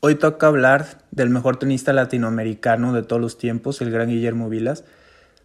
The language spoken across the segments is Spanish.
Hoy toca hablar del mejor tenista latinoamericano de todos los tiempos, el gran Guillermo Vilas.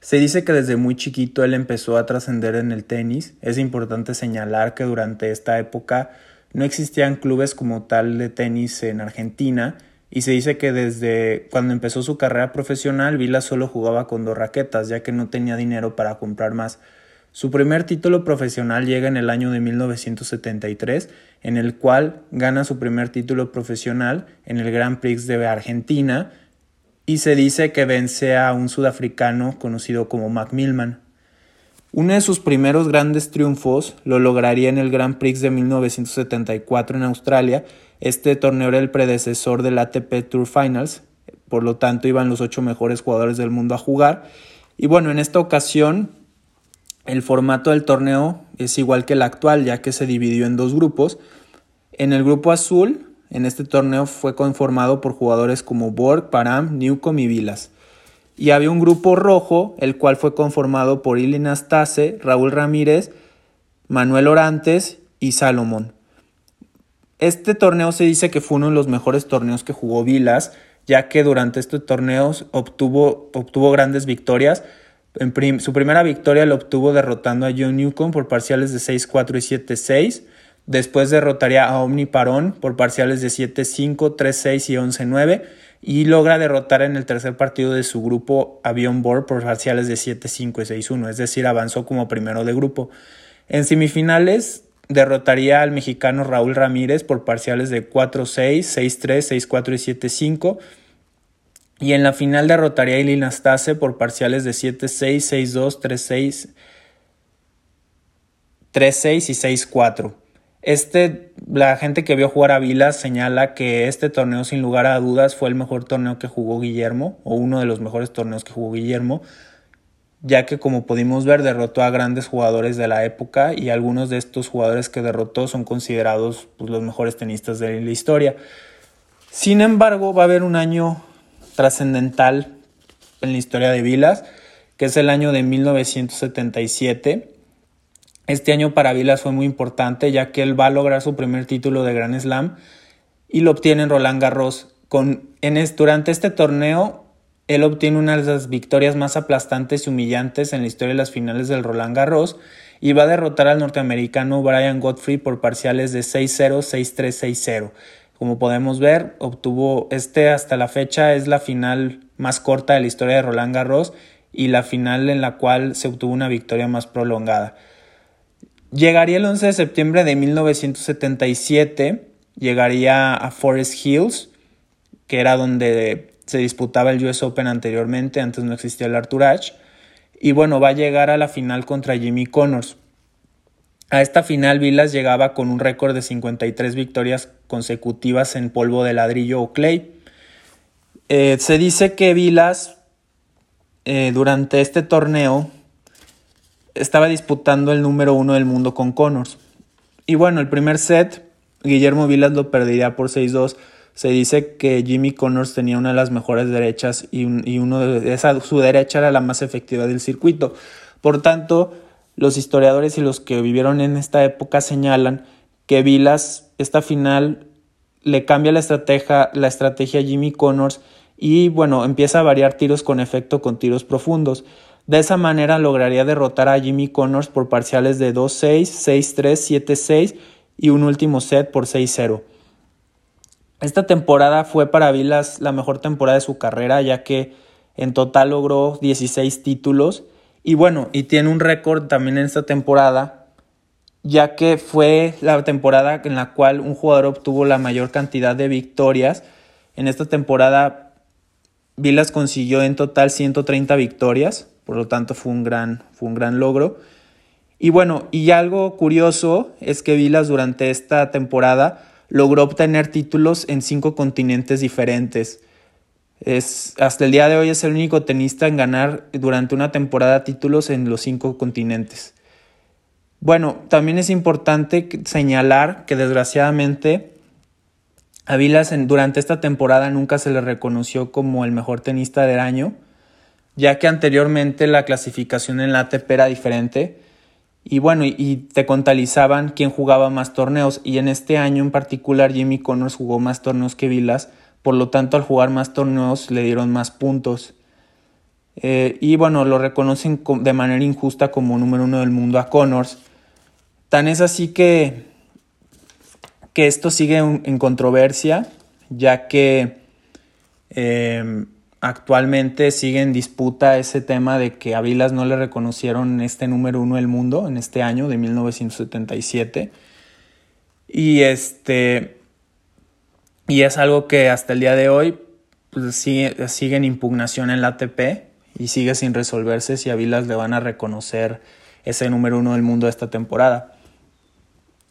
Se dice que desde muy chiquito él empezó a trascender en el tenis. Es importante señalar que durante esta época no existían clubes como tal de tenis en Argentina y se dice que desde cuando empezó su carrera profesional Vilas solo jugaba con dos raquetas ya que no tenía dinero para comprar más. Su primer título profesional llega en el año de 1973, en el cual gana su primer título profesional en el Grand Prix de Argentina y se dice que vence a un sudafricano conocido como Macmillan. Uno de sus primeros grandes triunfos lo lograría en el Grand Prix de 1974 en Australia. Este torneo era el predecesor del ATP Tour Finals, por lo tanto iban los ocho mejores jugadores del mundo a jugar. Y bueno, en esta ocasión el formato del torneo es igual que el actual, ya que se dividió en dos grupos. En el grupo azul, en este torneo fue conformado por jugadores como Borg, Param, Newcomb y Vilas. Y había un grupo rojo, el cual fue conformado por Ilin Astase, Raúl Ramírez, Manuel Orantes y Salomón. Este torneo se dice que fue uno de los mejores torneos que jugó Vilas, ya que durante este torneo obtuvo, obtuvo grandes victorias, su primera victoria la obtuvo derrotando a John Newcomb por parciales de 6-4 y 7-6. Después derrotaría a Omni Parón por parciales de 7-5, 3-6 y 11-9. Y logra derrotar en el tercer partido de su grupo a Bjorn Borg por parciales de 7-5 y 6-1. Es decir, avanzó como primero de grupo. En semifinales derrotaría al mexicano Raúl Ramírez por parciales de 4-6, 6-3, 6-4 y 7-5 y en la final derrotaría a Ilin Astase por parciales de 7-6, 6-2, 3-6, 3-6 y 6-4. Este, la gente que vio jugar a Vilas señala que este torneo sin lugar a dudas fue el mejor torneo que jugó Guillermo, o uno de los mejores torneos que jugó Guillermo, ya que como pudimos ver derrotó a grandes jugadores de la época y algunos de estos jugadores que derrotó son considerados pues, los mejores tenistas de la historia. Sin embargo, va a haber un año trascendental en la historia de Vilas, que es el año de 1977. Este año para Vilas fue muy importante ya que él va a lograr su primer título de Grand Slam y lo obtiene en Roland Garros. Con, en durante este torneo, él obtiene una de las victorias más aplastantes y humillantes en la historia de las finales del Roland Garros y va a derrotar al norteamericano Brian Godfrey por parciales de 6-0, 6-3, 6-0. Como podemos ver, obtuvo este hasta la fecha es la final más corta de la historia de Roland Garros y la final en la cual se obtuvo una victoria más prolongada. Llegaría el 11 de septiembre de 1977, llegaría a Forest Hills, que era donde se disputaba el US Open anteriormente, antes no existía el Arthur Ashe, y bueno, va a llegar a la final contra Jimmy Connors. A esta final Vilas llegaba con un récord de 53 victorias consecutivas en polvo de ladrillo o clay. Eh, se dice que Vilas eh, durante este torneo estaba disputando el número uno del mundo con Connors. Y bueno, el primer set, Guillermo Vilas lo perdería por 6-2. Se dice que Jimmy Connors tenía una de las mejores derechas y, uno de esa, su derecha era la más efectiva del circuito. Por tanto, los historiadores y los que vivieron en esta época señalan que Vilas, esta final, le cambia la estrategia, la estrategia a Jimmy Connors y bueno, empieza a variar tiros con efecto con tiros profundos. De esa manera lograría derrotar a Jimmy Connors por parciales de 2-6, 6-3, 7-6 y un último set por 6-0. Esta temporada fue para Vilas la mejor temporada de su carrera, ya que en total logró 16 títulos y bueno, y tiene un récord también en esta temporada, ya que fue la temporada en la cual un jugador obtuvo la mayor cantidad de victorias. En esta temporada, Vilas consiguió en total 130 victorias, por lo tanto fue un gran, fue un gran logro. Y bueno, y algo curioso es que Vilas durante esta temporada logró obtener títulos en cinco continentes diferentes. Es, hasta el día de hoy es el único tenista en ganar durante una temporada títulos en los cinco continentes. Bueno, también es importante señalar que desgraciadamente a Vilas durante esta temporada nunca se le reconoció como el mejor tenista del año, ya que anteriormente la clasificación en la ATP era diferente Y bueno, y, te contabilizaban quién jugaba más torneos. Y en este año en particular Jimmy Connors jugó más torneos que Vilas. Por lo tanto, al jugar más torneos le dieron más puntos. Eh, y bueno, lo reconocen de manera injusta como número uno del mundo a Connors. Tan es así que, que esto sigue en controversia, ya que eh, actualmente sigue en disputa ese tema de que a Vilas no le reconocieron este número uno del mundo en este año de 1977. Y este. Y es algo que hasta el día de hoy pues, sigue, sigue, en impugnación en la ATP y sigue sin resolverse si a Vilas le van a reconocer ese número uno del mundo esta temporada.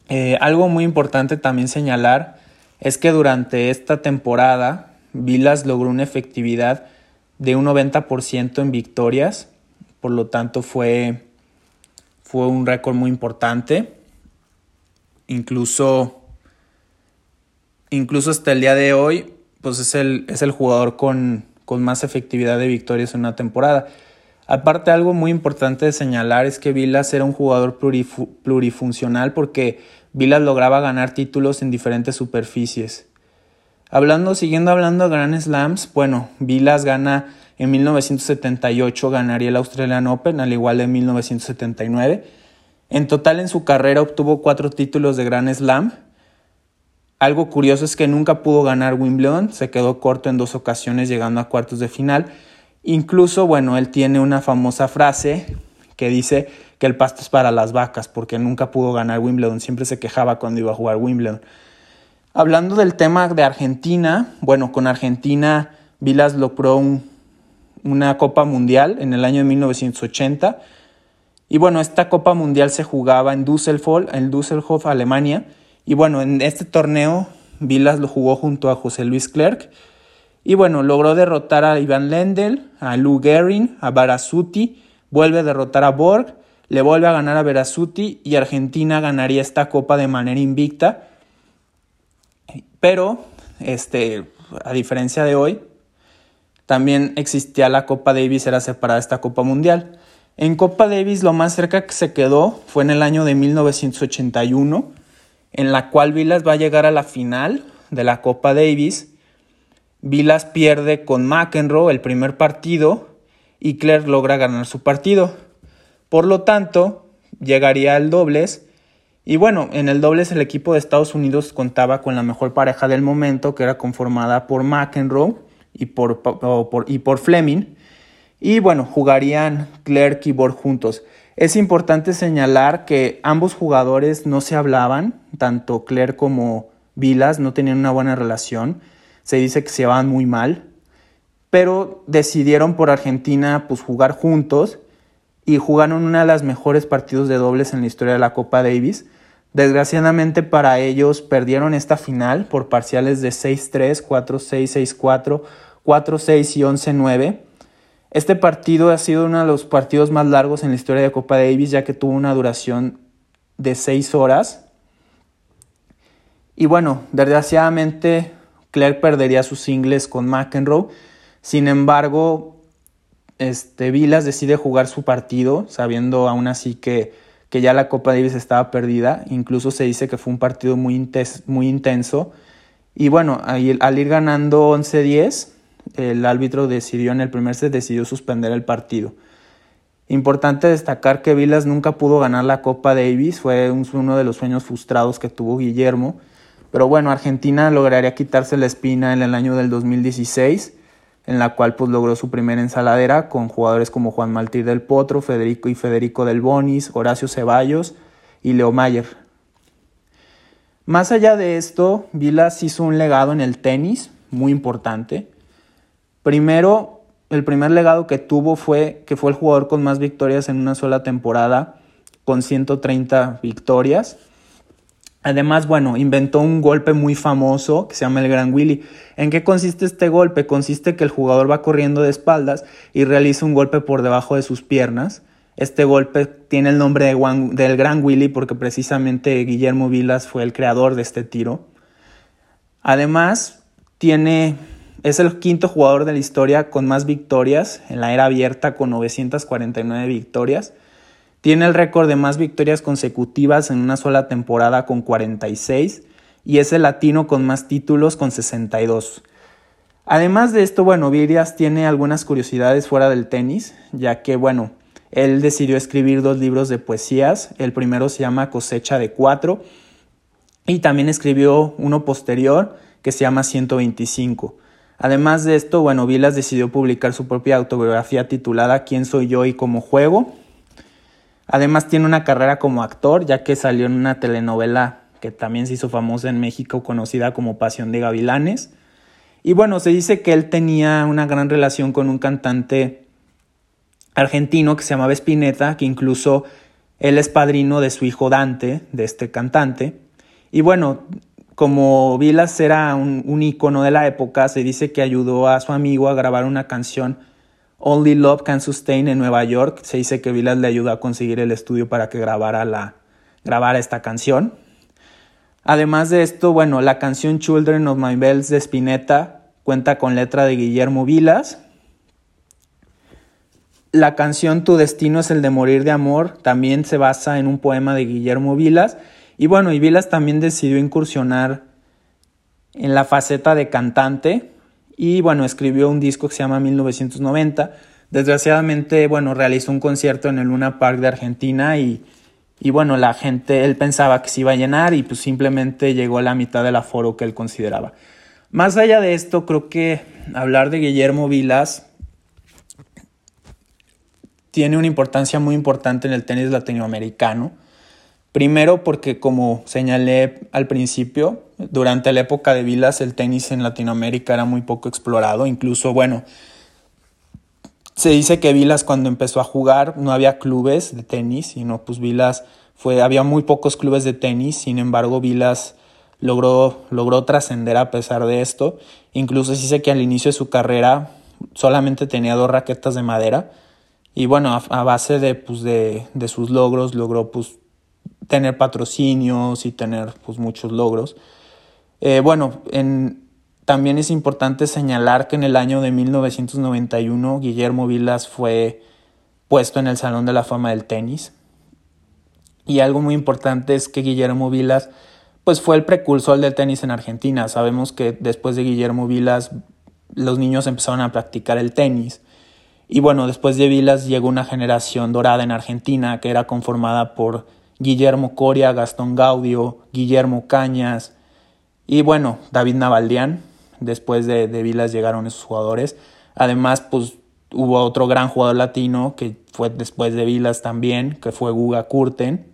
Eh, algo muy importante también señalar es que durante esta temporada Vilas logró una efectividad de un 90% en victorias, por lo tanto fue, fue un récord muy importante. Incluso, incluso hasta el día de hoy, pues es el, es el jugador con, con más efectividad de victorias en una temporada. Aparte, algo muy importante de señalar es que Vilas era un jugador plurifuncional porque Vilas lograba ganar títulos en diferentes superficies. Hablando, siguiendo hablando de Grand Slams, bueno, Vilas gana en 1978, ganaría el Australian Open, al igual de en 1979. En total en su carrera obtuvo cuatro títulos de Grand Slam. Algo curioso es que nunca pudo ganar Wimbledon, se quedó corto en dos ocasiones llegando a cuartos de final. Incluso, bueno, él tiene una famosa frase que dice que el pasto es para las vacas, porque nunca pudo ganar Wimbledon, siempre se quejaba cuando iba a jugar Wimbledon. Hablando del tema de Argentina, bueno, con Argentina Vilas logró una Copa Mundial en el año de 1980. Y bueno, esta Copa Mundial se jugaba en Düsseldorf, en Düsseldorf, Alemania. Y bueno, en este torneo Vilas lo jugó junto a José Luis Clerc. Y bueno, logró derrotar a Ivan Lendl, a Lou Gehring, a Barasuti, vuelve a derrotar a Borg, le vuelve a ganar a Barasuti y Argentina ganaría esta copa de manera invicta pero, este, a diferencia de hoy, también existía la Copa Davis, era separada esta Copa Mundial. En Copa Davis lo más cerca que se quedó fue en el año de 1981, en la cual Vilas va a llegar a la final de la Copa Davis. Vilas pierde con McEnroe el primer partido y Claire logra ganar su partido. Por lo tanto, llegaría al dobles y bueno, en el dobles el equipo de Estados Unidos contaba con la mejor pareja del momento, que era conformada por McEnroe y por, y por Fleming. Y bueno, jugarían Clerk y Borg juntos. Es importante señalar que ambos jugadores no se hablaban, tanto Clerk como Vilas no tenían una buena relación. Se dice que se van muy mal, pero decidieron por Argentina pues jugar juntos y jugaron una de las mejores partidos de dobles en la historia de la Copa Davis Desgraciadamente para ellos perdieron esta final por parciales de 6-3, 4-6, 6-4, 4-6 y 11-9. Este partido ha sido uno de los partidos más largos en la historia de Copa Davis ya que tuvo una duración de 6 horas. Y bueno, desgraciadamente Claire perdería sus singles con McEnroe. Sin embargo, este, Vilas decide jugar su partido sabiendo aún así que que ya la Copa Davis estaba perdida, incluso se dice que fue un partido muy, muy intenso. Y bueno, al ir ganando 11-10, el árbitro decidió en el primer set, decidió suspender el partido. Importante destacar que Vilas nunca pudo ganar la Copa Davis, fue uno de los sueños frustrados que tuvo Guillermo. Pero bueno, Argentina lograría quitarse la espina en el año del 2016 en la cual pues logró su primera ensaladera con jugadores como Juan Maltir del Potro, Federico y Federico del Bonis, Horacio Ceballos y Leo Mayer. Más allá de esto, Vilas hizo un legado en el tenis muy importante. Primero, el primer legado que tuvo fue que fue el jugador con más victorias en una sola temporada, con 130 victorias. Además, bueno, inventó un golpe muy famoso que se llama el Gran Willy. ¿En qué consiste este golpe? Consiste que el jugador va corriendo de espaldas y realiza un golpe por debajo de sus piernas. Este golpe tiene el nombre de del Gran Willy porque precisamente Guillermo Vilas fue el creador de este tiro. Además, tiene, es el quinto jugador de la historia con más victorias en la era abierta con 949 victorias. Tiene el récord de más victorias consecutivas en una sola temporada con 46 y es el latino con más títulos con 62. Además de esto, bueno, Virias tiene algunas curiosidades fuera del tenis, ya que, bueno, él decidió escribir dos libros de poesías. El primero se llama Cosecha de Cuatro y también escribió uno posterior que se llama 125. Además de esto, bueno, Vilas decidió publicar su propia autobiografía titulada ¿Quién soy yo y cómo juego? Además tiene una carrera como actor, ya que salió en una telenovela que también se hizo famosa en México, conocida como Pasión de Gavilanes. Y bueno, se dice que él tenía una gran relación con un cantante argentino que se llamaba Spinetta, que incluso él es padrino de su hijo Dante, de este cantante. Y bueno, como Vilas era un, un ícono de la época, se dice que ayudó a su amigo a grabar una canción Only Love Can Sustain en Nueva York. Se dice que Vilas le ayudó a conseguir el estudio para que grabara, la, grabara esta canción. Además de esto, bueno, la canción Children of My Bells de Spinetta cuenta con letra de Guillermo Vilas. La canción Tu destino es el de morir de amor también se basa en un poema de Guillermo Vilas. Y bueno, y Vilas también decidió incursionar en la faceta de cantante y bueno, escribió un disco que se llama 1990. Desgraciadamente, bueno, realizó un concierto en el Luna Park de Argentina y y bueno, la gente, él pensaba que se iba a llenar y pues simplemente llegó a la mitad del aforo que él consideraba. Más allá de esto, creo que hablar de Guillermo Vilas tiene una importancia muy importante en el tenis latinoamericano. Primero porque, como señalé al principio, durante la época de Vilas el tenis en Latinoamérica era muy poco explorado. Incluso, bueno, se dice que Vilas cuando empezó a jugar no había clubes de tenis, sino pues Vilas fue, había muy pocos clubes de tenis, sin embargo Vilas logró, logró trascender a pesar de esto. Incluso se dice que al inicio de su carrera solamente tenía dos raquetas de madera y bueno, a, base de, pues, de, de, sus logros logró pues, tener patrocinios y tener pues, muchos logros. Eh, bueno, en, también es importante señalar que en el año de 1991 Guillermo Vilas fue puesto en el Salón de la Fama del Tenis. Y algo muy importante es que Guillermo Vilas pues fue el precursor del tenis en Argentina. Sabemos que después de Guillermo Vilas los niños empezaron a practicar el tenis. Y bueno, después de Vilas llegó una generación dorada en Argentina que era conformada por Guillermo Coria, Gastón Gaudio, Guillermo Cañas y bueno, David Navaldián, después de, de Vilas llegaron esos jugadores. Además, pues hubo otro gran jugador latino que fue después de Vilas también, que fue Guga Kurten.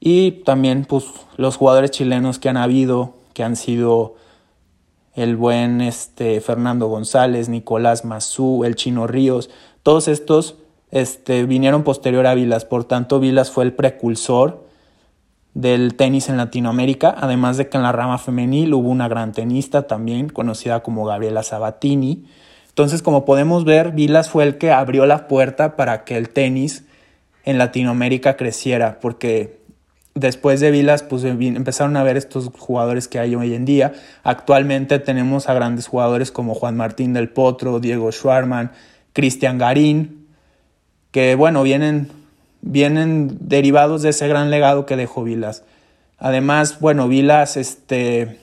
Y también pues los jugadores chilenos que han habido, que han sido el buen este, Fernando González, Nicolás Mazú, el Chino Ríos, todos estos este, vinieron posterior a Vilas, por tanto Vilas fue el precursor del tenis en Latinoamérica, además de que en la rama femenil hubo una gran tenista también conocida como Gabriela Sabatini. Entonces, como podemos ver, Vilas fue el que abrió la puerta para que el tenis en Latinoamérica creciera, porque después de Vilas pues empezaron a ver estos jugadores que hay hoy en día. Actualmente tenemos a grandes jugadores como Juan Martín del Potro, Diego Schwarman, Cristian Garín, que bueno, vienen vienen derivados de ese gran legado que dejó Vilas. Además, bueno, Vilas este,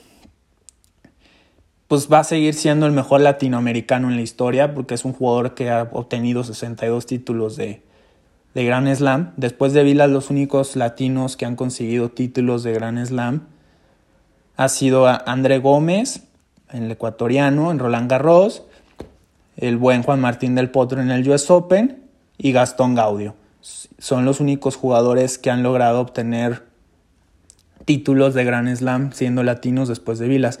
pues va a seguir siendo el mejor latinoamericano en la historia porque es un jugador que ha obtenido 62 títulos de, de Slam. Después de Vilas, los únicos latinos que han conseguido títulos de Grand Slam ha sido André Gómez, el ecuatoriano, en Roland Garros, el buen Juan Martín del Potro en el US Open y Gastón Gaudio son los únicos jugadores que han logrado obtener títulos de Grand Slam siendo latinos después de Vilas.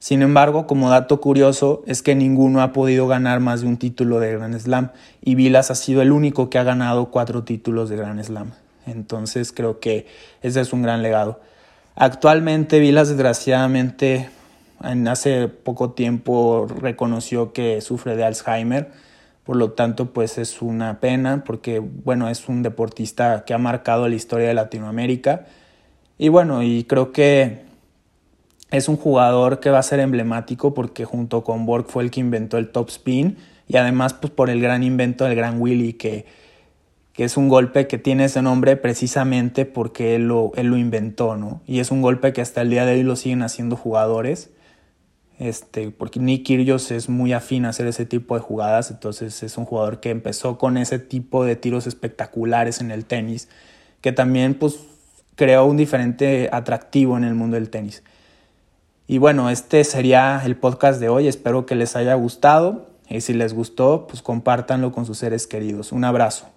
Sin embargo, como dato curioso, es que ninguno ha podido ganar más de un título de Grand Slam y Vilas ha sido el único que ha ganado cuatro títulos de Grand Slam. Entonces creo que ese es un gran legado. Actualmente Vilas desgraciadamente en hace poco tiempo reconoció que sufre de Alzheimer por lo tanto, pues es una pena porque, bueno, es un deportista que ha marcado la historia de Latinoamérica. Y bueno, y creo que es un jugador que va a ser emblemático porque junto con Borg fue el que inventó el top spin y además pues por el gran invento del gran Willy que, que es un golpe que tiene ese nombre precisamente porque él lo, él lo inventó, ¿no? Y es un golpe que hasta el día de hoy lo siguen haciendo jugadores, este, porque Nick Kyrgios es muy afín a hacer ese tipo de jugadas, entonces es un jugador que empezó con ese tipo de tiros espectaculares en el tenis, que también pues creó un diferente atractivo en el mundo del tenis. Y bueno, este sería el podcast de hoy, espero que les haya gustado y si les gustó, pues compártanlo con sus seres queridos. Un abrazo.